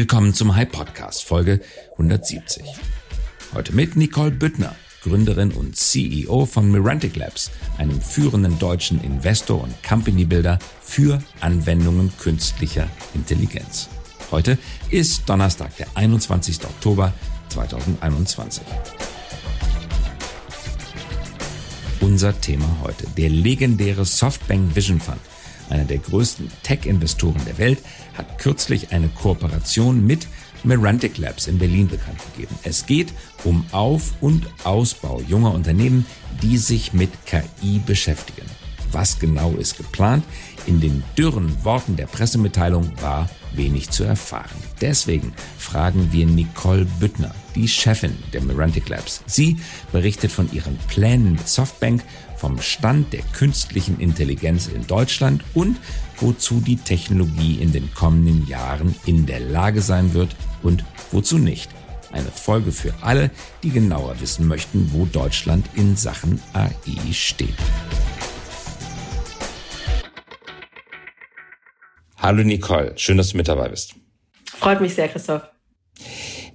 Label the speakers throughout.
Speaker 1: Willkommen zum High Podcast Folge 170. Heute mit Nicole Büttner, Gründerin und CEO von Mirantic Labs, einem führenden deutschen Investor und Company Builder für Anwendungen künstlicher Intelligenz. Heute ist Donnerstag, der 21. Oktober 2021. Unser Thema heute, der legendäre Softbank Vision Fund, einer der größten Tech-Investoren der Welt, hat kürzlich eine Kooperation mit Merantic Labs in Berlin bekannt gegeben. Es geht um Auf- und Ausbau junger Unternehmen, die sich mit KI beschäftigen. Was genau ist geplant? In den dürren Worten der Pressemitteilung war wenig zu erfahren. Deswegen fragen wir Nicole Büttner, die Chefin der Merantic Labs. Sie berichtet von ihren Plänen mit Softbank, vom Stand der künstlichen Intelligenz in Deutschland und wozu die Technologie in den kommenden Jahren in der Lage sein wird und wozu nicht. Eine Folge für alle, die genauer wissen möchten, wo Deutschland in Sachen AI steht. Hallo Nicole, schön, dass du mit dabei bist.
Speaker 2: Freut mich sehr, Christoph.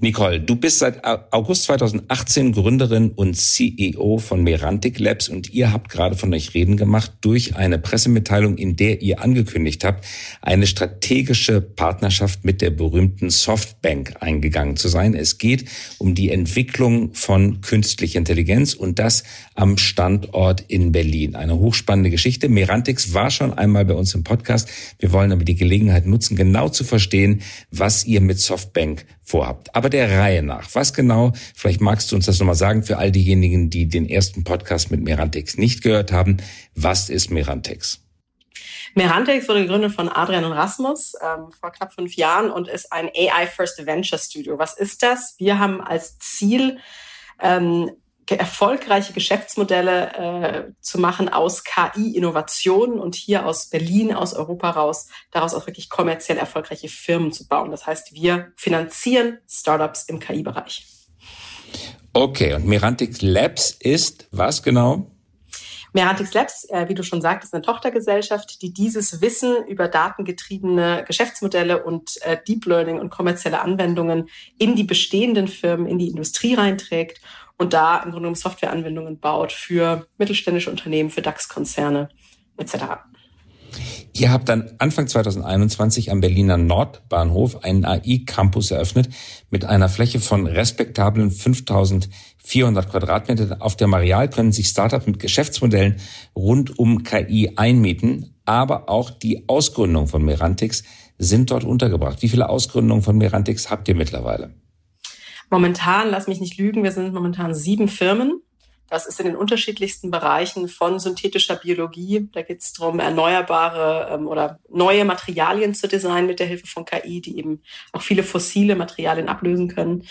Speaker 1: Nicole, du bist seit August 2018 Gründerin und CEO von Merantic Labs und ihr habt gerade von euch reden gemacht durch eine Pressemitteilung, in der ihr angekündigt habt, eine strategische Partnerschaft mit der berühmten Softbank eingegangen zu sein. Es geht um die Entwicklung von künstlicher Intelligenz und das am Standort in Berlin. Eine hochspannende Geschichte. Merantix war schon einmal bei uns im Podcast. Wir wollen aber die Gelegenheit nutzen, genau zu verstehen, was ihr mit Softbank vorhabt. Aber der Reihe nach. Was genau, vielleicht magst du uns das nochmal sagen für all diejenigen, die den ersten Podcast mit Merantix nicht gehört haben. Was ist Merantix?
Speaker 2: Merantix wurde gegründet von Adrian und Rasmus ähm, vor knapp fünf Jahren und ist ein AI First Venture Studio. Was ist das? Wir haben als Ziel, ähm, erfolgreiche Geschäftsmodelle äh, zu machen aus KI-Innovationen und hier aus Berlin, aus Europa raus, daraus auch wirklich kommerziell erfolgreiche Firmen zu bauen. Das heißt, wir finanzieren Startups im KI-Bereich.
Speaker 1: Okay, und Merantix Labs ist was genau?
Speaker 2: Merantix Labs, äh, wie du schon sagst, ist eine Tochtergesellschaft, die dieses Wissen über datengetriebene Geschäftsmodelle und äh, Deep Learning und kommerzielle Anwendungen in die bestehenden Firmen, in die Industrie reinträgt und da im Grunde genommen Softwareanwendungen baut für mittelständische Unternehmen, für DAX-Konzerne etc.
Speaker 1: Ihr habt dann Anfang 2021 am Berliner Nordbahnhof einen AI-Campus eröffnet mit einer Fläche von respektablen 5400 Quadratmeter. Auf der Marial können sich Startups mit Geschäftsmodellen rund um KI einmieten, aber auch die Ausgründung von Merantix sind dort untergebracht. Wie viele Ausgründungen von Merantix habt ihr mittlerweile?
Speaker 2: Momentan, lass mich nicht lügen, wir sind momentan sieben Firmen. Das ist in den unterschiedlichsten Bereichen von synthetischer Biologie. Da geht es darum, erneuerbare ähm, oder neue Materialien zu designen mit der Hilfe von KI, die eben auch viele fossile Materialien ablösen können,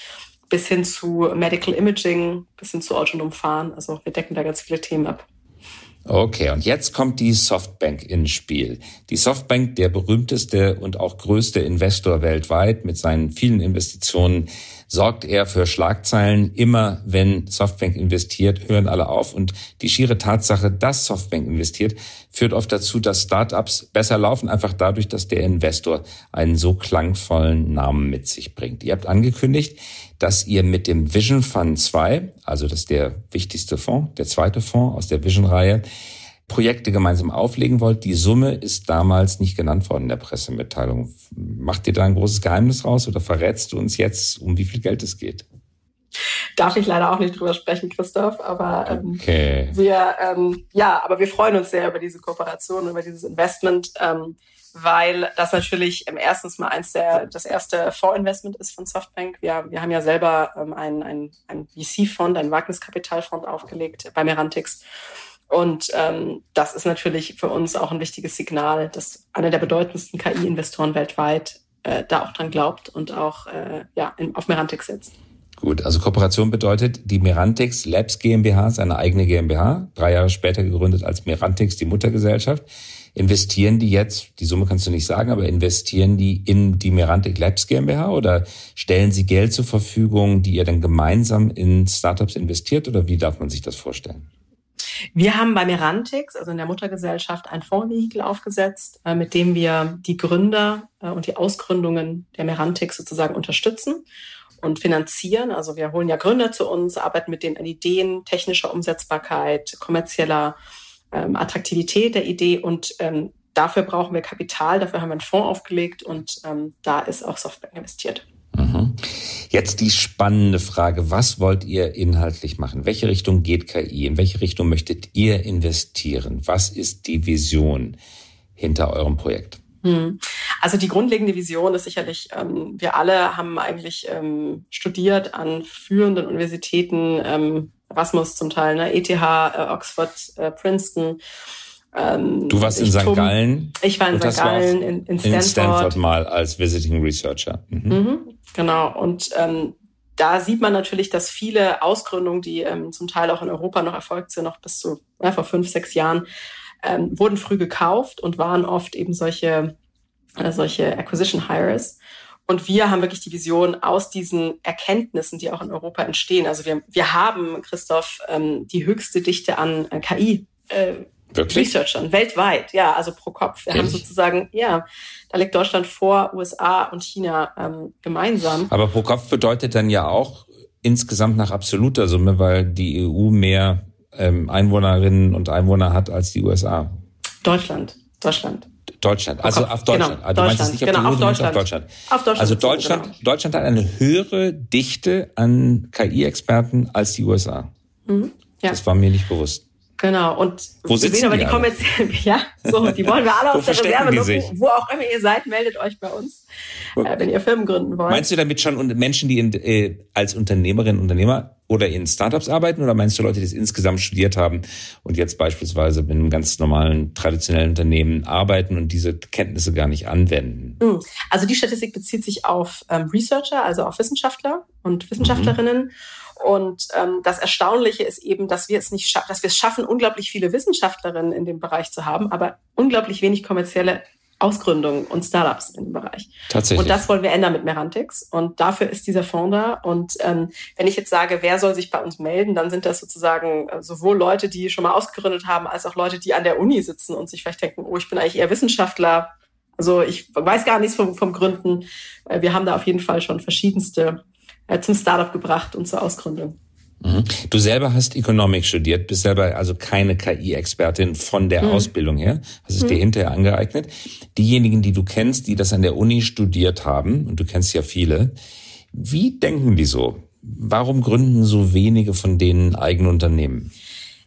Speaker 2: bis hin zu Medical Imaging, bis hin zu autonom Fahren. Also wir decken da ganz viele Themen ab.
Speaker 1: Okay, und jetzt kommt die Softbank ins Spiel. Die Softbank, der berühmteste und auch größte Investor weltweit mit seinen vielen Investitionen sorgt er für Schlagzeilen. Immer wenn Softbank investiert, hören alle auf. Und die schiere Tatsache, dass Softbank investiert, führt oft dazu, dass Startups besser laufen, einfach dadurch, dass der Investor einen so klangvollen Namen mit sich bringt. Ihr habt angekündigt, dass ihr mit dem Vision Fund 2, also das ist der wichtigste Fonds, der zweite Fonds aus der Vision-Reihe, Projekte gemeinsam auflegen wollt. Die Summe ist damals nicht genannt worden in der Pressemitteilung. Macht ihr da ein großes Geheimnis raus oder verrätst du uns jetzt, um wie viel Geld es geht?
Speaker 2: Darf ich leider auch nicht drüber sprechen, Christoph, aber ähm, okay. wir ähm, ja, aber wir freuen uns sehr über diese Kooperation, über dieses Investment, ähm, weil das natürlich ähm, erstens mal eins der das erste Fondsinvestment ist von Softbank. Wir, wir haben ja selber ähm, einen, VC-Fond, einen Wagniskapitalfonds aufgelegt bei Merantix und ähm, das ist natürlich für uns auch ein wichtiges Signal, dass einer der bedeutendsten KI-Investoren weltweit äh, da auch dran glaubt und auch äh, ja, auf Merantix setzt.
Speaker 1: Gut, also Kooperation bedeutet, die Merantix Labs GmbH, seine eigene GmbH, drei Jahre später gegründet als Merantix, die Muttergesellschaft. Investieren die jetzt, die Summe kannst du nicht sagen, aber investieren die in die Merantix Labs GmbH oder stellen sie Geld zur Verfügung, die ihr dann gemeinsam in Startups investiert oder wie darf man sich das vorstellen?
Speaker 2: Wir haben bei Merantix, also in der Muttergesellschaft, ein Fondsvehikel aufgesetzt, äh, mit dem wir die Gründer äh, und die Ausgründungen der Merantix sozusagen unterstützen und finanzieren. Also wir holen ja Gründer zu uns, arbeiten mit denen an Ideen, technischer Umsetzbarkeit, kommerzieller ähm, Attraktivität der Idee und ähm, dafür brauchen wir Kapital, dafür haben wir einen Fonds aufgelegt und ähm, da ist auch Softbank investiert.
Speaker 1: Mhm. Jetzt die spannende Frage, was wollt ihr inhaltlich machen? Welche Richtung geht KI? In welche Richtung möchtet ihr investieren? Was ist die Vision hinter eurem Projekt?
Speaker 2: Hm. Also die grundlegende Vision ist sicherlich, ähm, wir alle haben eigentlich ähm, studiert an führenden Universitäten, ähm, Erasmus zum Teil, ne? ETH, äh, Oxford, äh, Princeton.
Speaker 1: Ähm, du warst in St. Gallen.
Speaker 2: Ich war in St. Gallen, in, in, Stanford. In Stanford
Speaker 1: mal als Visiting Researcher.
Speaker 2: Mhm. Mhm, genau. Und ähm, da sieht man natürlich, dass viele Ausgründungen, die ähm, zum Teil auch in Europa noch erfolgt sind, noch bis zu ja, vor fünf, sechs Jahren, ähm, wurden früh gekauft und waren oft eben solche, äh, solche Acquisition Hires. Und wir haben wirklich die Vision aus diesen Erkenntnissen, die auch in Europa entstehen. Also wir, wir haben, Christoph, ähm, die höchste Dichte an äh, KI. Äh, Wirklich? Researchern weltweit, ja, also pro Kopf. Wir Ehrlich? haben sozusagen, ja, da liegt Deutschland vor USA und China ähm, gemeinsam.
Speaker 1: Aber pro Kopf bedeutet dann ja auch insgesamt nach absoluter Summe, weil die EU mehr ähm, Einwohnerinnen und Einwohner hat als die USA.
Speaker 2: Deutschland, Deutschland.
Speaker 1: Deutschland, also auf Deutschland.
Speaker 2: Genau, du meinst es nicht auf, genau, EU, auf, Deutschland. auf Deutschland. Auf Deutschland.
Speaker 1: Also Deutschland, genau. Deutschland hat eine höhere Dichte an KI-Experten als die USA. Mhm, ja. Das war mir nicht bewusst.
Speaker 2: Genau, und
Speaker 1: wo wir sehen aber die,
Speaker 2: die kommerziellen, ja, so, die wollen wir alle aus der Reserve nutzen. Wo auch immer ihr seid, meldet euch bei uns, äh, wenn ihr Firmen gründen wollt.
Speaker 1: Meinst du damit schon Menschen, die in, äh, als Unternehmerinnen und Unternehmer oder in Startups arbeiten oder meinst du Leute, die es insgesamt studiert haben und jetzt beispielsweise in einem ganz normalen, traditionellen Unternehmen arbeiten und diese Kenntnisse gar nicht anwenden?
Speaker 2: Hm. Also die Statistik bezieht sich auf ähm, Researcher, also auf Wissenschaftler und Wissenschaftlerinnen. Mhm. Und ähm, das Erstaunliche ist eben, dass wir es nicht schaffen, dass wir es schaffen, unglaublich viele Wissenschaftlerinnen in dem Bereich zu haben, aber unglaublich wenig kommerzielle Ausgründungen und Startups in dem Bereich.
Speaker 1: Tatsächlich.
Speaker 2: Und das wollen wir ändern mit Merantix. Und dafür ist dieser Fonds da. Und ähm, wenn ich jetzt sage, wer soll sich bei uns melden, dann sind das sozusagen äh, sowohl Leute, die schon mal ausgegründet haben, als auch Leute, die an der Uni sitzen und sich vielleicht denken, oh, ich bin eigentlich eher Wissenschaftler. Also ich weiß gar nichts vom, vom Gründen. Äh, wir haben da auf jeden Fall schon verschiedenste äh, zum Startup gebracht und zur Ausgründung.
Speaker 1: Mhm. Du selber hast Economics studiert, bist selber also keine KI-Expertin von der mhm. Ausbildung her, hast es mhm. dir hinterher angeeignet. Diejenigen, die du kennst, die das an der Uni studiert haben, und du kennst ja viele, wie denken die so? Warum gründen so wenige von denen eigene Unternehmen?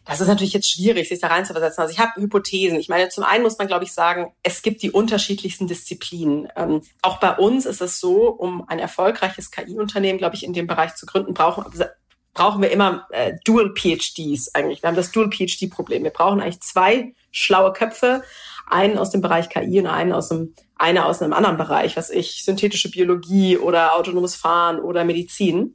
Speaker 2: Das ist natürlich jetzt schwierig, sich da reinzuversetzen. Also ich habe Hypothesen. Ich meine, zum einen muss man, glaube ich, sagen, es gibt die unterschiedlichsten Disziplinen. Ähm, auch bei uns ist es so, um ein erfolgreiches KI-Unternehmen, glaube ich, in dem Bereich zu gründen, brauchen, brauchen wir immer äh, Dual PhDs eigentlich. Wir haben das Dual PhD-Problem. Wir brauchen eigentlich zwei schlaue Köpfe, einen aus dem Bereich KI und einen aus dem eine aus einem anderen Bereich, was ich synthetische Biologie oder autonomes Fahren oder Medizin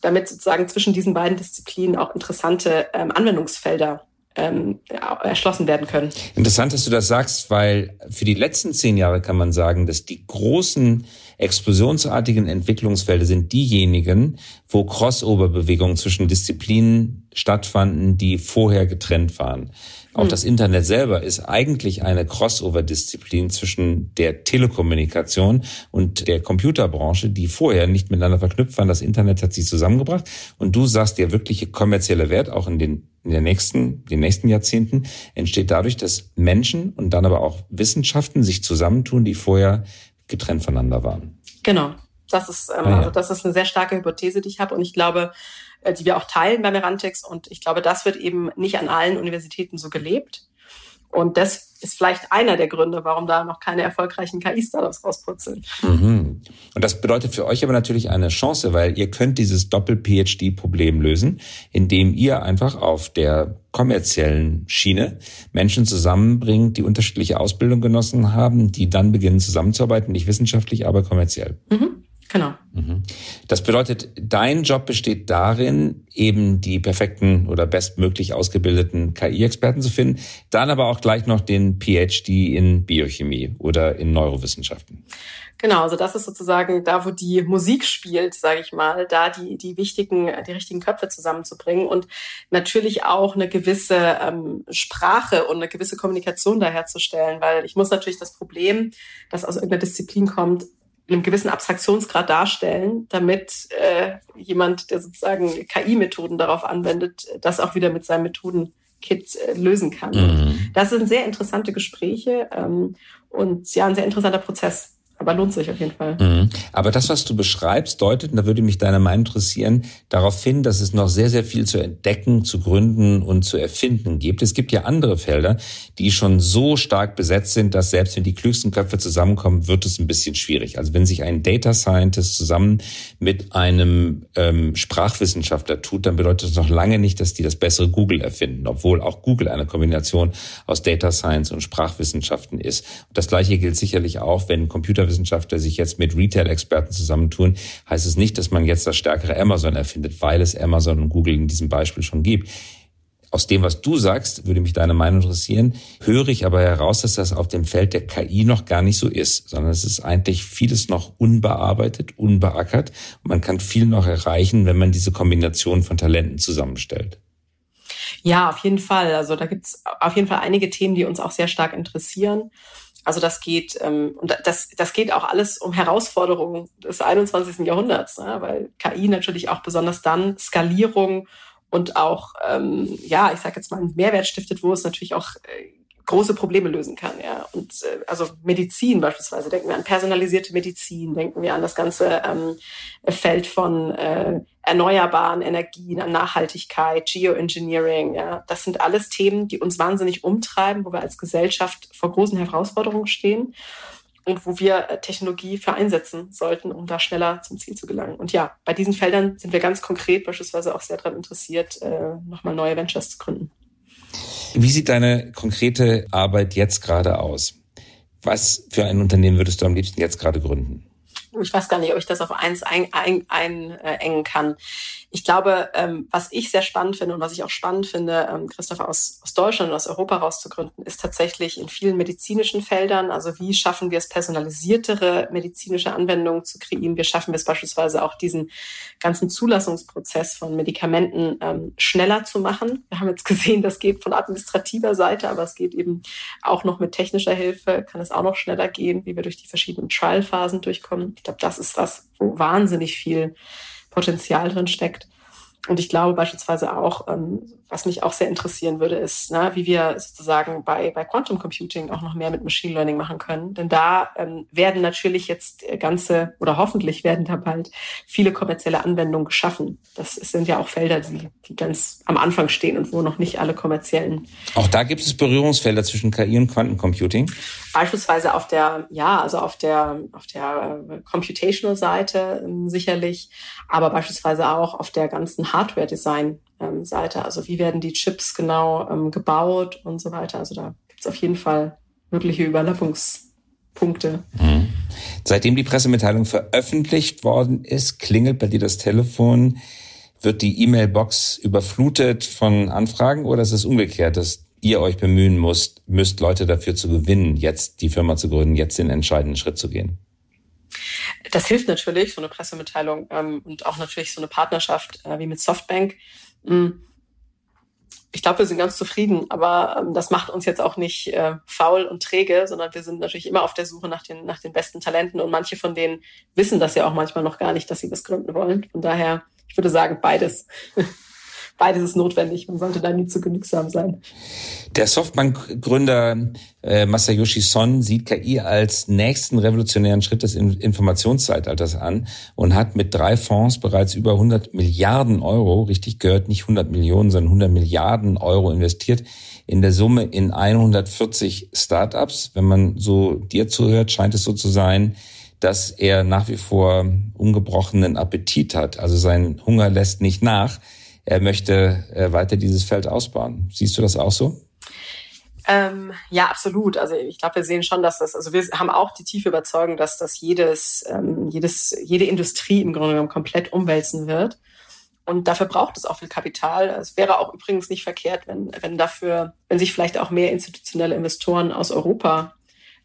Speaker 2: damit sozusagen zwischen diesen beiden Disziplinen auch interessante ähm, Anwendungsfelder ähm, erschlossen werden können.
Speaker 1: Interessant, dass du das sagst, weil für die letzten zehn Jahre kann man sagen, dass die großen explosionsartigen Entwicklungsfelder sind diejenigen, wo Crossover-Bewegungen zwischen Disziplinen stattfanden, die vorher getrennt waren. Auch hm. das Internet selber ist eigentlich eine Crossover-Disziplin zwischen der Telekommunikation und der Computerbranche, die vorher nicht miteinander verknüpft waren. Das Internet hat sie zusammengebracht. Und du sagst, der wirkliche kommerzielle Wert auch in den, in den nächsten, den nächsten Jahrzehnten entsteht dadurch, dass Menschen und dann aber auch Wissenschaften sich zusammentun, die vorher getrennt voneinander waren.
Speaker 2: Genau. Das ist, ähm, ah, ja. also das ist eine sehr starke Hypothese, die ich habe. Und ich glaube, äh, die wir auch teilen bei Merantix. Und ich glaube, das wird eben nicht an allen Universitäten so gelebt. Und das ist vielleicht einer der Gründe, warum da noch keine erfolgreichen KI-Startups rausputzeln.
Speaker 1: Mhm. Und das bedeutet für euch aber natürlich eine Chance, weil ihr könnt dieses Doppel-PhD-Problem lösen, indem ihr einfach auf der kommerziellen Schiene Menschen zusammenbringt, die unterschiedliche Ausbildung genossen haben, die dann beginnen zusammenzuarbeiten, nicht wissenschaftlich, aber kommerziell.
Speaker 2: Mhm. Genau.
Speaker 1: Mhm. Das bedeutet, dein Job besteht darin, eben die perfekten oder bestmöglich ausgebildeten KI-Experten zu finden, dann aber auch gleich noch den PhD in Biochemie oder in Neurowissenschaften.
Speaker 2: Genau, also das ist sozusagen da, wo die Musik spielt, sage ich mal, da die die wichtigen, die richtigen Köpfe zusammenzubringen und natürlich auch eine gewisse ähm, Sprache und eine gewisse Kommunikation da herzustellen, weil ich muss natürlich das Problem, das aus irgendeiner Disziplin kommt, einem gewissen Abstraktionsgrad darstellen, damit äh, jemand, der sozusagen KI-Methoden darauf anwendet, das auch wieder mit seinem Methodenkit äh, lösen kann. Mhm. Das sind sehr interessante Gespräche ähm, und ja, ein sehr interessanter Prozess aber lohnt sich auf jeden Fall.
Speaker 1: Mhm. Aber das, was du beschreibst, deutet, und da würde mich deine Meinung interessieren, darauf hin, dass es noch sehr, sehr viel zu entdecken, zu gründen und zu erfinden gibt. Es gibt ja andere Felder, die schon so stark besetzt sind, dass selbst wenn die klügsten Köpfe zusammenkommen, wird es ein bisschen schwierig. Also wenn sich ein Data Scientist zusammen mit einem ähm, Sprachwissenschaftler tut, dann bedeutet das noch lange nicht, dass die das bessere Google erfinden, obwohl auch Google eine Kombination aus Data Science und Sprachwissenschaften ist. Und das Gleiche gilt sicherlich auch, wenn Computer Computerwissenschaftler sich jetzt mit Retail-Experten zusammentun, heißt es nicht, dass man jetzt das stärkere Amazon erfindet, weil es Amazon und Google in diesem Beispiel schon gibt. Aus dem, was du sagst, würde mich deine Meinung interessieren, höre ich aber heraus, dass das auf dem Feld der KI noch gar nicht so ist, sondern es ist eigentlich vieles noch unbearbeitet, unbeackert. Man kann viel noch erreichen, wenn man diese Kombination von Talenten zusammenstellt.
Speaker 2: Ja, auf jeden Fall. Also da gibt's auf jeden Fall einige Themen, die uns auch sehr stark interessieren. Also das geht, ähm, und das, das geht auch alles um Herausforderungen des 21. Jahrhunderts, ne? weil KI natürlich auch besonders dann Skalierung und auch, ähm, ja, ich sage jetzt mal, einen Mehrwert stiftet, wo es natürlich auch äh, große Probleme lösen kann. Ja. Und äh, also Medizin beispielsweise, denken wir an personalisierte Medizin, denken wir an das ganze ähm, Feld von äh, erneuerbaren Energien, an Nachhaltigkeit, Geoengineering. Ja. Das sind alles Themen, die uns wahnsinnig umtreiben, wo wir als Gesellschaft vor großen Herausforderungen stehen und wo wir äh, Technologie für einsetzen sollten, um da schneller zum Ziel zu gelangen. Und ja, bei diesen Feldern sind wir ganz konkret beispielsweise auch sehr daran interessiert, äh, nochmal neue Ventures zu gründen.
Speaker 1: Wie sieht deine konkrete Arbeit jetzt gerade aus? Was für ein Unternehmen würdest du am liebsten jetzt gerade gründen?
Speaker 2: Ich weiß gar nicht, ob ich das auf eins einengen ein, ein, äh, kann. Ich glaube, ähm, was ich sehr spannend finde und was ich auch spannend finde, ähm, Christopher aus, aus Deutschland und aus Europa rauszugründen, ist tatsächlich in vielen medizinischen Feldern. Also wie schaffen wir es, personalisiertere medizinische Anwendungen zu kreieren? Wie schaffen wir es beispielsweise auch diesen ganzen Zulassungsprozess von Medikamenten ähm, schneller zu machen? Wir haben jetzt gesehen, das geht von administrativer Seite, aber es geht eben auch noch mit technischer Hilfe, kann es auch noch schneller gehen, wie wir durch die verschiedenen Trial-Phasen durchkommen. Ich glaube, das ist was, wo wahnsinnig viel Potenzial drin steckt. Und ich glaube beispielsweise auch, ähm, was mich auch sehr interessieren würde, ist, ne, wie wir sozusagen bei, bei Quantum Computing auch noch mehr mit Machine Learning machen können. Denn da ähm, werden natürlich jetzt ganze oder hoffentlich werden da bald viele kommerzielle Anwendungen geschaffen. Das sind ja auch Felder, die, die ganz am Anfang stehen und wo noch nicht alle kommerziellen.
Speaker 1: Auch da gibt es Berührungsfelder zwischen KI und Quantencomputing?
Speaker 2: Beispielsweise auf der, ja, also auf der, auf der äh, Computational Seite ähm, sicherlich, aber beispielsweise auch auf der ganzen Hardware-Design ähm, Seite. Also wie werden die Chips genau ähm, gebaut und so weiter. Also da gibt es auf jeden Fall mögliche Überlappungspunkte. Mhm.
Speaker 1: Seitdem die Pressemitteilung veröffentlicht worden ist, klingelt bei dir das Telefon. Wird die E-Mail-Box überflutet von Anfragen oder ist es umgekehrt, dass ihr euch bemühen müsst, müsst Leute dafür zu gewinnen, jetzt die Firma zu gründen, jetzt den entscheidenden Schritt zu gehen?
Speaker 2: Das hilft natürlich, so eine Pressemitteilung ähm, und auch natürlich so eine Partnerschaft äh, wie mit Softbank. Hm. Ich glaube, wir sind ganz zufrieden, aber ähm, das macht uns jetzt auch nicht äh, faul und träge, sondern wir sind natürlich immer auf der Suche nach den, nach den besten Talenten und manche von denen wissen das ja auch manchmal noch gar nicht, dass sie was gründen wollen. Von daher, ich würde sagen, beides. beides ist notwendig. Man sollte da nie zu genügsam sein.
Speaker 1: Der Softbank-Gründer äh, Masayoshi Son sieht KI als nächsten revolutionären Schritt des Informationszeitalters an und hat mit drei Fonds bereits über 100 Milliarden Euro, richtig gehört, nicht 100 Millionen, sondern 100 Milliarden Euro investiert, in der Summe in 140 Startups. Wenn man so dir zuhört, scheint es so zu sein, dass er nach wie vor ungebrochenen Appetit hat. Also sein Hunger lässt nicht nach er möchte äh, weiter dieses Feld ausbauen. Siehst du das auch so?
Speaker 2: Ähm, ja, absolut. Also ich glaube, wir sehen schon, dass das, also wir haben auch die tiefe Überzeugung, dass das jedes, ähm, jedes, jede Industrie im Grunde genommen komplett umwälzen wird. Und dafür braucht es auch viel Kapital. Es wäre auch übrigens nicht verkehrt, wenn, wenn dafür, wenn sich vielleicht auch mehr institutionelle Investoren aus Europa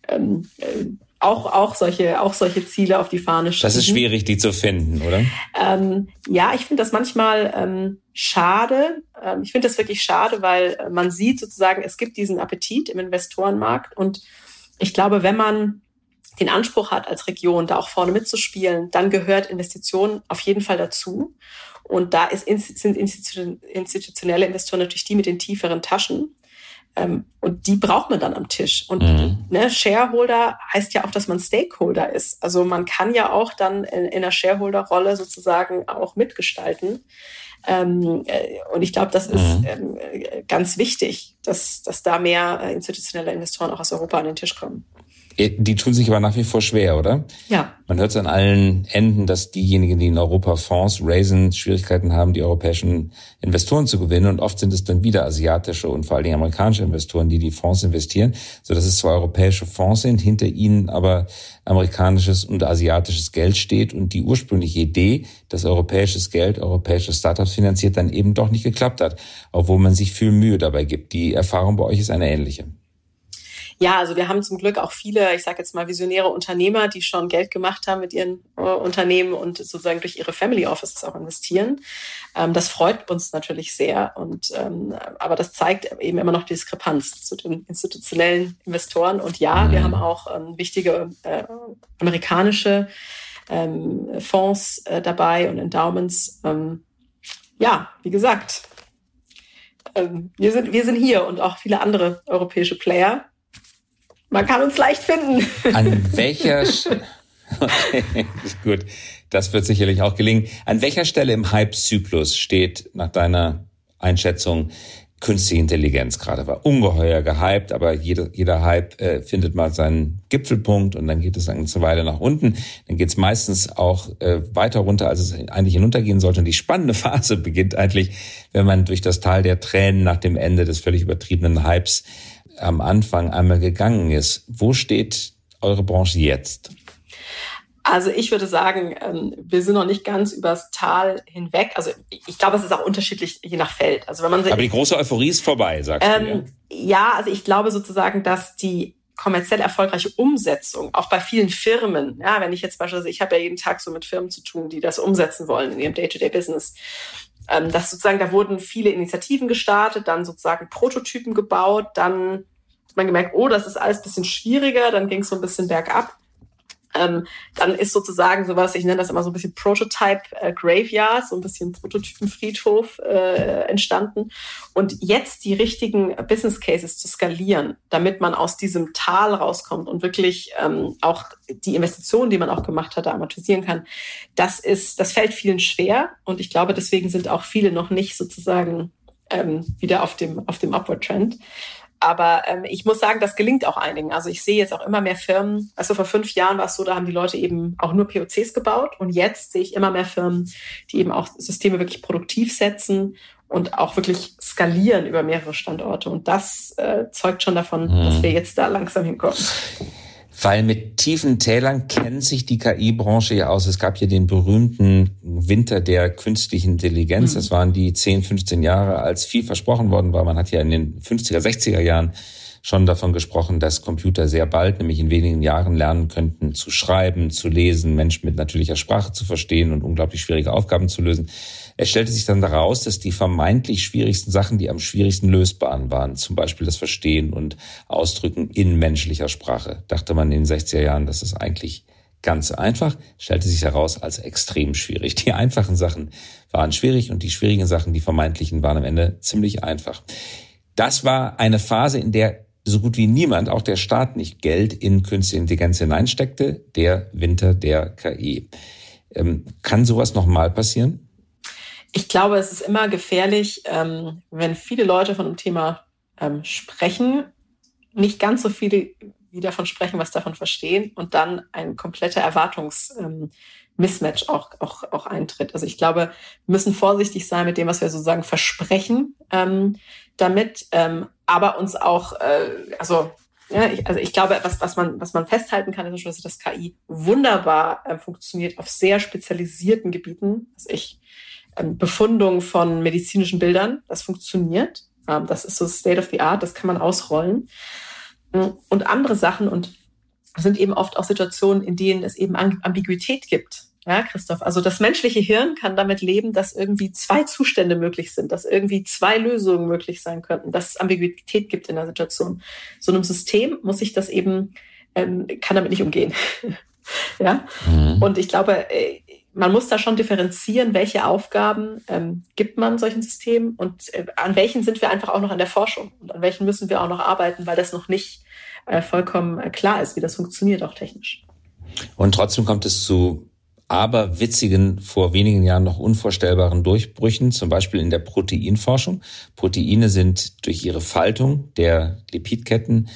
Speaker 2: ähm, äh, auch, auch, solche, auch solche Ziele auf die Fahne
Speaker 1: schieben. Das ist schwierig, die zu finden, oder?
Speaker 2: Ähm, ja, ich finde das manchmal ähm, schade. Ähm, ich finde das wirklich schade, weil man sieht sozusagen, es gibt diesen Appetit im Investorenmarkt. Und ich glaube, wenn man den Anspruch hat, als Region da auch vorne mitzuspielen, dann gehört Investitionen auf jeden Fall dazu. Und da ist, sind institutionelle Investoren natürlich die mit den tieferen Taschen. Ähm, und die braucht man dann am Tisch. Und mhm. ne, Shareholder heißt ja auch, dass man Stakeholder ist. Also man kann ja auch dann in, in einer Shareholder-Rolle sozusagen auch mitgestalten. Ähm, äh, und ich glaube, das ist mhm. ähm, ganz wichtig, dass, dass da mehr äh, institutionelle Investoren auch aus Europa an den Tisch kommen.
Speaker 1: Äh, die tun sich aber nach wie vor schwer, oder?
Speaker 2: Ja.
Speaker 1: Man hört es an allen Enden, dass diejenigen, die in Europa Fonds raisen, Schwierigkeiten haben, die europäischen Investoren zu gewinnen. Und oft sind es dann wieder asiatische und vor allen Dingen amerikanische Investoren, die die Fonds investieren, so dass es zwar europäische Fonds sind, hinter ihnen aber amerikanisches und asiatisches Geld steht und die ursprüngliche Idee, dass europäisches Geld europäische Startups finanziert, dann eben doch nicht geklappt hat, obwohl man sich viel Mühe dabei gibt. Die Erfahrung bei euch ist eine ähnliche.
Speaker 2: Ja, also wir haben zum Glück auch viele, ich sage jetzt mal visionäre Unternehmer, die schon Geld gemacht haben mit ihren äh, Unternehmen und sozusagen durch ihre Family Offices auch investieren. Ähm, das freut uns natürlich sehr. Und ähm, aber das zeigt eben immer noch die Diskrepanz zu den institutionellen Investoren. Und ja, wir haben auch ähm, wichtige äh, amerikanische ähm, Fonds äh, dabei und Endowments. Ähm, ja, wie gesagt, ähm, wir sind, wir sind hier und auch viele andere europäische Player. Man kann uns leicht finden.
Speaker 1: An welcher okay, gut. Das wird sicherlich auch gelingen. An welcher Stelle im Hype-Zyklus steht nach deiner Einschätzung künstliche Intelligenz gerade? War ungeheuer gehypt, aber jeder, jeder Hype äh, findet mal seinen Gipfelpunkt und dann geht es eine Weile nach unten. Dann geht es meistens auch äh, weiter runter, als es eigentlich hinuntergehen sollte. Und die spannende Phase beginnt eigentlich, wenn man durch das Tal der Tränen nach dem Ende des völlig übertriebenen Hypes am Anfang einmal gegangen ist. Wo steht eure Branche jetzt?
Speaker 2: Also ich würde sagen, ähm, wir sind noch nicht ganz übers Tal hinweg. Also ich glaube, es ist auch unterschiedlich je nach Feld. Also wenn man
Speaker 1: aber die große Euphorie ist vorbei, sagst ähm,
Speaker 2: du. Ja? ja, also ich glaube sozusagen, dass die kommerziell erfolgreiche Umsetzung, auch bei vielen Firmen, ja, wenn ich jetzt beispielsweise, ich habe ja jeden Tag so mit Firmen zu tun, die das umsetzen wollen in ihrem Day-to-Day-Business, ähm, dass sozusagen, da wurden viele Initiativen gestartet, dann sozusagen Prototypen gebaut, dann hat man gemerkt, oh, das ist alles bisschen schwieriger, dann ging es so ein bisschen bergab. Ähm, dann ist sozusagen sowas, ich nenne das immer so ein bisschen Prototype äh, Graveyard, so ein bisschen Prototypenfriedhof äh, entstanden. Und jetzt die richtigen Business Cases zu skalieren, damit man aus diesem Tal rauskommt und wirklich ähm, auch die Investitionen, die man auch gemacht hat, amortisieren kann, das ist, das fällt vielen schwer. Und ich glaube, deswegen sind auch viele noch nicht sozusagen ähm, wieder auf dem, auf dem Upward Trend. Aber ähm, ich muss sagen, das gelingt auch einigen. Also ich sehe jetzt auch immer mehr Firmen. Also vor fünf Jahren war es so, da haben die Leute eben auch nur POCs gebaut. Und jetzt sehe ich immer mehr Firmen, die eben auch Systeme wirklich produktiv setzen und auch wirklich skalieren über mehrere Standorte. Und das äh, zeugt schon davon, mhm. dass wir jetzt da langsam hinkommen.
Speaker 1: Weil mit tiefen Tälern kennt sich die KI-Branche ja aus. Es gab ja den berühmten Winter der künstlichen Intelligenz. Mhm. Das waren die 10, 15 Jahre, als viel versprochen worden war. Man hat ja in den 50er, 60er Jahren schon davon gesprochen, dass Computer sehr bald, nämlich in wenigen Jahren, lernen könnten zu schreiben, zu lesen, Menschen mit natürlicher Sprache zu verstehen und unglaublich schwierige Aufgaben zu lösen. Es stellte sich dann daraus, dass die vermeintlich schwierigsten Sachen die am schwierigsten lösbaren waren. Zum Beispiel das Verstehen und Ausdrücken in menschlicher Sprache. Dachte man in den 60er Jahren, das ist eigentlich ganz einfach, stellte sich heraus als extrem schwierig. Die einfachen Sachen waren schwierig und die schwierigen Sachen, die vermeintlichen, waren am Ende ziemlich einfach. Das war eine Phase, in der so gut wie niemand, auch der Staat nicht Geld in künstliche Intelligenz hineinsteckte, der Winter der KI. Ähm, kann sowas nochmal passieren?
Speaker 2: Ich glaube, es ist immer gefährlich, ähm, wenn viele Leute von einem Thema ähm, sprechen, nicht ganz so viele wie davon sprechen, was davon verstehen und dann ein kompletter Erwartungsmismatch auch, auch, auch eintritt. Also ich glaube, wir müssen vorsichtig sein mit dem, was wir sozusagen versprechen. Ähm, damit, ähm, aber uns auch, äh, also ja, ich, also ich glaube, was, was, man, was man festhalten kann, ist, dass das KI wunderbar äh, funktioniert auf sehr spezialisierten Gebieten. Also ich, ähm, Befundung von medizinischen Bildern, das funktioniert. Ähm, das ist so State of the Art, das kann man ausrollen. Mm, und andere Sachen und sind eben oft auch Situationen, in denen es eben Ambiguität gibt. Ja, Christoph. Also das menschliche Hirn kann damit leben, dass irgendwie zwei Zustände möglich sind, dass irgendwie zwei Lösungen möglich sein könnten, dass es Ambiguität gibt in der Situation. So einem System muss ich das eben, ähm, kann damit nicht umgehen. ja. Mhm. Und ich glaube, äh, man muss da schon differenzieren, welche Aufgaben ähm, gibt man solchen Systemen und äh, an welchen sind wir einfach auch noch an der Forschung und an welchen müssen wir auch noch arbeiten, weil das noch nicht äh, vollkommen äh, klar ist, wie das funktioniert, auch technisch.
Speaker 1: Und trotzdem kommt es zu aber witzigen, vor wenigen Jahren noch unvorstellbaren Durchbrüchen, zum Beispiel in der Proteinforschung. Proteine sind durch ihre Faltung der Lipidketten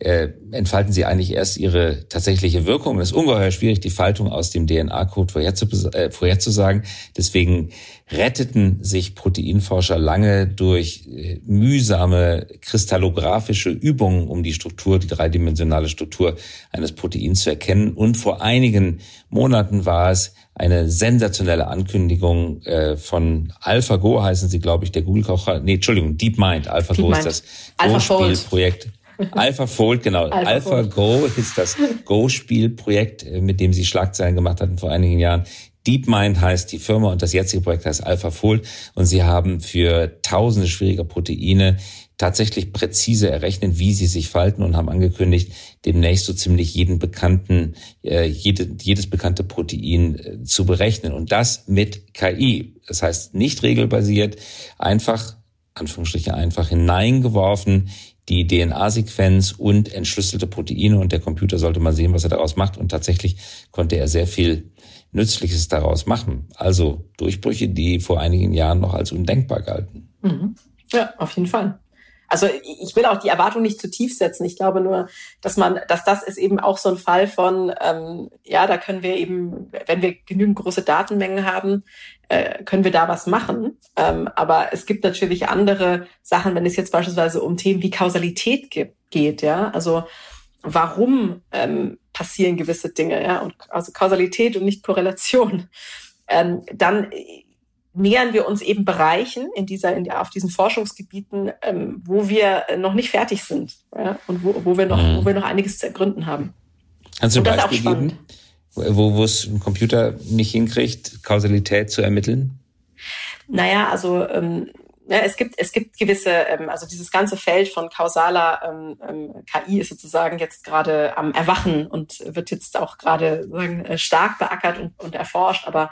Speaker 1: äh, entfalten sie eigentlich erst ihre tatsächliche Wirkung. Es ist ungeheuer schwierig, die Faltung aus dem DNA-Code äh, vorherzusagen. Deswegen retteten sich Proteinforscher lange durch äh, mühsame kristallographische Übungen, um die Struktur, die dreidimensionale Struktur eines Proteins zu erkennen. Und vor einigen Monaten war es eine sensationelle Ankündigung äh, von AlphaGo, heißen sie, glaube ich, der Google-Kocher. Nee, Entschuldigung, DeepMind. AlphaGo ist das Go-Spielprojekt. AlphaFold, genau. Alpha, Alpha Go ist das Go-Spielprojekt, äh, mit dem sie Schlagzeilen gemacht hatten vor einigen Jahren. DeepMind heißt die Firma und das jetzige Projekt heißt AlphaFold und sie haben für tausende schwieriger Proteine tatsächlich präzise errechnet, wie sie sich falten und haben angekündigt, demnächst so ziemlich jeden bekannten, äh, jede, jedes bekannte Protein äh, zu berechnen. Und das mit KI. Das heißt nicht regelbasiert, einfach, Anführungsstriche einfach hineingeworfen die DNA-Sequenz und entschlüsselte Proteine und der Computer sollte mal sehen, was er daraus macht. Und tatsächlich konnte er sehr viel Nützliches daraus machen. Also Durchbrüche, die vor einigen Jahren noch als undenkbar galten.
Speaker 2: Mhm. Ja, auf jeden Fall. Also ich will auch die Erwartung nicht zu tief setzen. Ich glaube nur, dass man, dass das ist eben auch so ein Fall von, ähm, ja, da können wir eben, wenn wir genügend große Datenmengen haben, äh, können wir da was machen. Ähm, aber es gibt natürlich andere Sachen, wenn es jetzt beispielsweise um Themen wie Kausalität gibt, geht, ja. Also warum ähm, passieren gewisse Dinge, ja, und also Kausalität und nicht Korrelation. Ähm, dann nähern wir uns eben Bereichen in dieser, in, auf diesen Forschungsgebieten, ähm, wo wir noch nicht fertig sind ja? und wo, wo, wir noch, mhm. wo wir noch einiges zu ergründen haben.
Speaker 1: Kannst du ein Beispiel geben, wo, wo es ein Computer nicht hinkriegt, Kausalität zu ermitteln?
Speaker 2: Naja, also ähm, ja, es gibt es gibt gewisse, ähm, also dieses ganze Feld von kausaler ähm, ähm, KI ist sozusagen jetzt gerade am Erwachen und wird jetzt auch gerade äh, stark beackert und, und erforscht, aber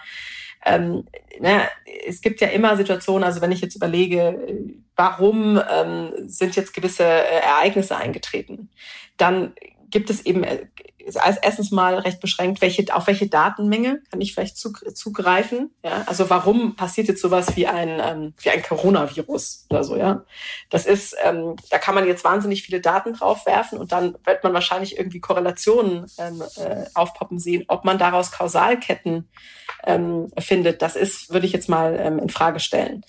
Speaker 2: ähm, ne, es gibt ja immer Situationen, also wenn ich jetzt überlege, warum ähm, sind jetzt gewisse äh, Ereignisse eingetreten, dann gibt es eben äh, als erstens mal recht beschränkt, welche, auf welche Datenmenge kann ich vielleicht zugreifen. Ja? Also warum passiert jetzt sowas wie ein, ähm, wie ein Coronavirus oder so, ja? Das ist, ähm, da kann man jetzt wahnsinnig viele Daten draufwerfen und dann wird man wahrscheinlich irgendwie Korrelationen ähm, äh, aufpoppen sehen, ob man daraus Kausalketten ähm, findet. Das ist, würde ich jetzt mal ähm, in Frage stellen.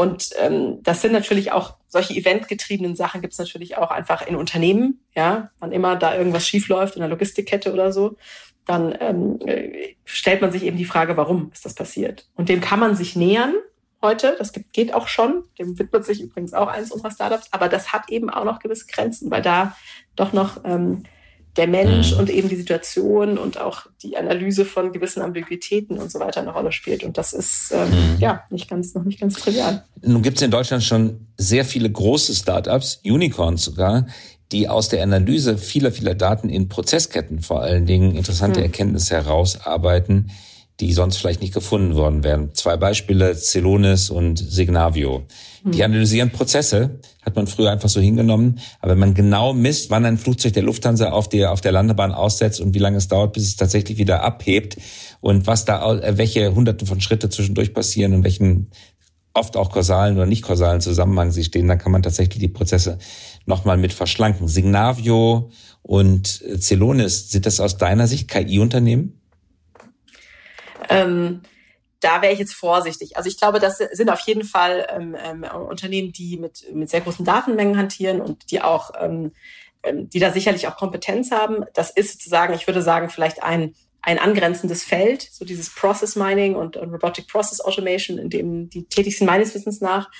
Speaker 2: Und ähm, das sind natürlich auch solche eventgetriebenen Sachen gibt es natürlich auch einfach in Unternehmen, ja, wann immer da irgendwas schiefläuft in der Logistikkette oder so, dann ähm, äh, stellt man sich eben die Frage, warum ist das passiert? Und dem kann man sich nähern heute, das gibt, geht auch schon, dem widmet sich übrigens auch eins unserer Startups, aber das hat eben auch noch gewisse Grenzen, weil da doch noch ähm, der Mensch mhm. und eben die Situation und auch die Analyse von gewissen Ambiguitäten und so weiter eine Rolle spielt. Und das ist ähm, mhm. ja nicht ganz, noch nicht ganz trivial.
Speaker 1: Nun gibt es in Deutschland schon sehr viele große Startups, Unicorns sogar, die aus der Analyse vieler, vieler Daten in Prozessketten vor allen Dingen interessante mhm. Erkenntnisse herausarbeiten, die sonst vielleicht nicht gefunden worden wären. Zwei Beispiele, Celonis und Signavio. Die hm. analysieren Prozesse, hat man früher einfach so hingenommen. Aber wenn man genau misst, wann ein Flugzeug der Lufthansa auf der, auf der Landebahn aussetzt und wie lange es dauert, bis es tatsächlich wieder abhebt und was da, äh, welche hunderte von Schritte zwischendurch passieren und welchen oft auch kausalen oder nicht kausalen Zusammenhang sie stehen, dann kann man tatsächlich die Prozesse nochmal mit verschlanken. Signavio und Celonis, sind das aus deiner Sicht KI-Unternehmen?
Speaker 2: Ähm da wäre ich jetzt vorsichtig. Also ich glaube, das sind auf jeden Fall ähm, ähm, Unternehmen, die mit, mit sehr großen Datenmengen hantieren und die auch, ähm, ähm, die da sicherlich auch Kompetenz haben. Das ist sozusagen, ich würde sagen, vielleicht ein, ein angrenzendes Feld, so dieses Process Mining und, und Robotic Process Automation, in dem die tätig sind meines Wissens nach.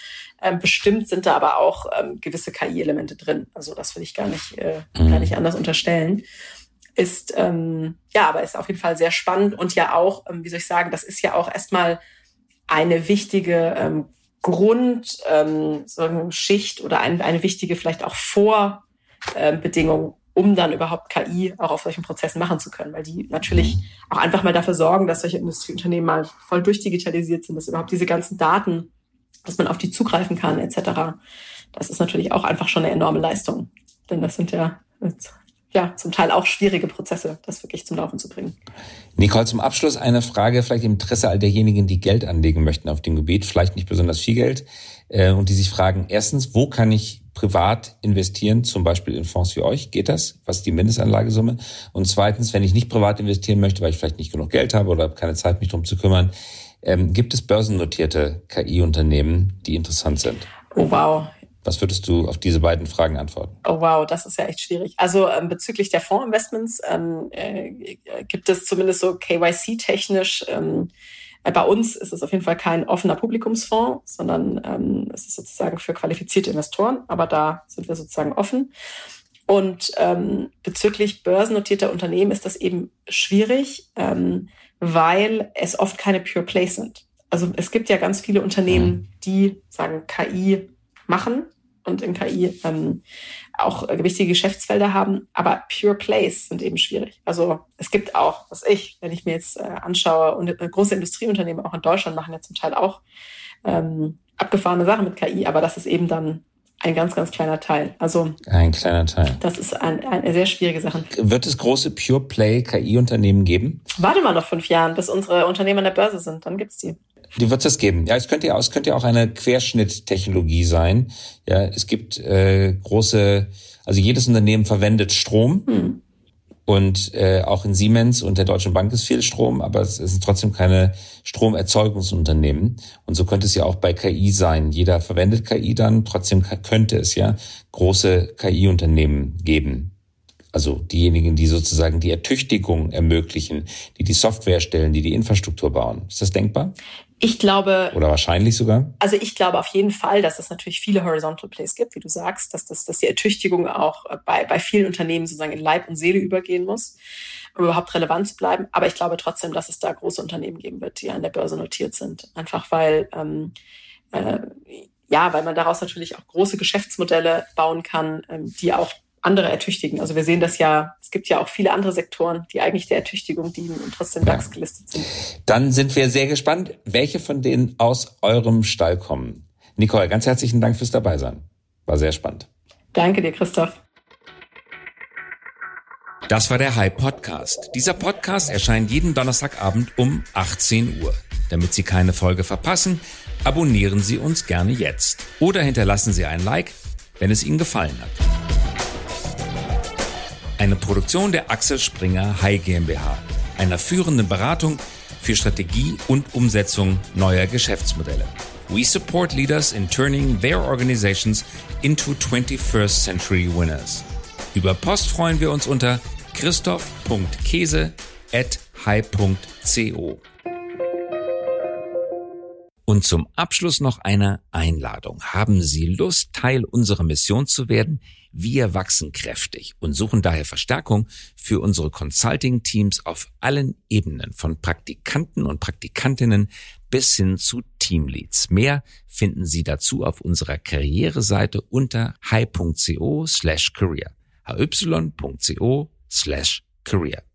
Speaker 2: Ähm, bestimmt sind da aber auch ähm, gewisse KI-Elemente drin. Also das will ich gar nicht, äh, mhm. gar nicht anders unterstellen ist, ähm, ja, aber ist auf jeden Fall sehr spannend und ja auch, ähm, wie soll ich sagen, das ist ja auch erstmal eine wichtige ähm, Grundschicht ähm, oder ein, eine wichtige vielleicht auch Vorbedingung, um dann überhaupt KI auch auf solchen Prozessen machen zu können, weil die natürlich auch einfach mal dafür sorgen, dass solche Industrieunternehmen mal voll durchdigitalisiert sind, dass überhaupt diese ganzen Daten, dass man auf die zugreifen kann, etc. Das ist natürlich auch einfach schon eine enorme Leistung. Denn das sind ja ja, zum Teil auch schwierige Prozesse, das wirklich zum Laufen zu bringen.
Speaker 1: Nicole, zum Abschluss eine Frage, vielleicht im Interesse all derjenigen, die Geld anlegen möchten auf dem Gebiet, vielleicht nicht besonders viel Geld, äh, und die sich fragen, erstens, wo kann ich privat investieren, zum Beispiel in Fonds wie euch? Geht das? Was ist die Mindestanlagesumme? Und zweitens, wenn ich nicht privat investieren möchte, weil ich vielleicht nicht genug Geld habe oder keine Zeit, mich drum zu kümmern, ähm, gibt es börsennotierte KI-Unternehmen, die interessant sind?
Speaker 2: Oh wow,
Speaker 1: was würdest du auf diese beiden Fragen antworten?
Speaker 2: Oh wow, das ist ja echt schwierig. Also ähm, bezüglich der Fondsinvestments ähm, äh, gibt es zumindest so KYC-technisch. Ähm, äh, bei uns ist es auf jeden Fall kein offener Publikumsfonds, sondern ähm, es ist sozusagen für qualifizierte Investoren. Aber da sind wir sozusagen offen. Und ähm, bezüglich börsennotierter Unternehmen ist das eben schwierig, ähm, weil es oft keine Pure Plays sind. Also es gibt ja ganz viele Unternehmen, mhm. die sagen KI machen und in KI ähm, auch äh, wichtige Geschäftsfelder haben. Aber Pure Plays sind eben schwierig. Also es gibt auch, was ich, wenn ich mir jetzt äh, anschaue, und äh, große Industrieunternehmen auch in Deutschland machen ja zum Teil auch ähm, abgefahrene Sachen mit KI, aber das ist eben dann ein ganz, ganz kleiner Teil. Also
Speaker 1: ein kleiner Teil.
Speaker 2: Das ist ein, eine sehr schwierige Sache.
Speaker 1: Wird es große Pure Play KI-Unternehmen geben?
Speaker 2: Warte mal noch fünf Jahre, bis unsere Unternehmen an der Börse sind, dann gibt's die.
Speaker 1: Die wird es geben. Ja, es könnte ja, es könnte ja auch eine Querschnitttechnologie sein. Ja, es gibt äh, große, also jedes Unternehmen verwendet Strom. Hm. Und äh, auch in Siemens und der Deutschen Bank ist viel Strom, aber es sind trotzdem keine Stromerzeugungsunternehmen. Und so könnte es ja auch bei KI sein. Jeder verwendet KI dann, trotzdem könnte es ja große KI-Unternehmen geben. Also diejenigen, die sozusagen die Ertüchtigung ermöglichen, die die Software stellen, die die Infrastruktur bauen. Ist das denkbar?
Speaker 2: Ich glaube.
Speaker 1: Oder wahrscheinlich sogar?
Speaker 2: Also ich glaube auf jeden Fall, dass es natürlich viele Horizontal Plays gibt, wie du sagst, dass, das, dass die Ertüchtigung auch bei, bei vielen Unternehmen sozusagen in Leib und Seele übergehen muss, um überhaupt relevant zu bleiben. Aber ich glaube trotzdem, dass es da große Unternehmen geben wird, die an der Börse notiert sind. Einfach weil, ähm, äh, ja, weil man daraus natürlich auch große Geschäftsmodelle bauen kann, ähm, die auch andere ertüchtigen. Also wir sehen das ja, es gibt ja auch viele andere Sektoren, die eigentlich der Ertüchtigung dienen und trotzdem ja. DAX gelistet sind.
Speaker 1: Dann sind wir sehr gespannt, welche von denen aus eurem Stall kommen. Nicole, ganz herzlichen Dank fürs Dabeisein. War sehr spannend.
Speaker 2: Danke dir, Christoph.
Speaker 1: Das war der High Podcast. Dieser Podcast erscheint jeden Donnerstagabend um 18 Uhr. Damit Sie keine Folge verpassen, abonnieren Sie uns gerne jetzt oder hinterlassen Sie ein Like, wenn es Ihnen gefallen hat. Eine Produktion der Axel Springer High GmbH, einer führenden Beratung für Strategie und Umsetzung neuer Geschäftsmodelle. We support leaders in turning their organizations into 21st century winners. Über Post freuen wir uns unter christoph.käse at high.co. Und zum Abschluss noch eine Einladung. Haben Sie Lust, Teil unserer Mission zu werden? Wir wachsen kräftig und suchen daher Verstärkung für unsere Consulting-Teams auf allen Ebenen, von Praktikanten und Praktikantinnen bis hin zu Teamleads. Mehr finden Sie dazu auf unserer Karriereseite unter hi.co slash career. hy.co slash career.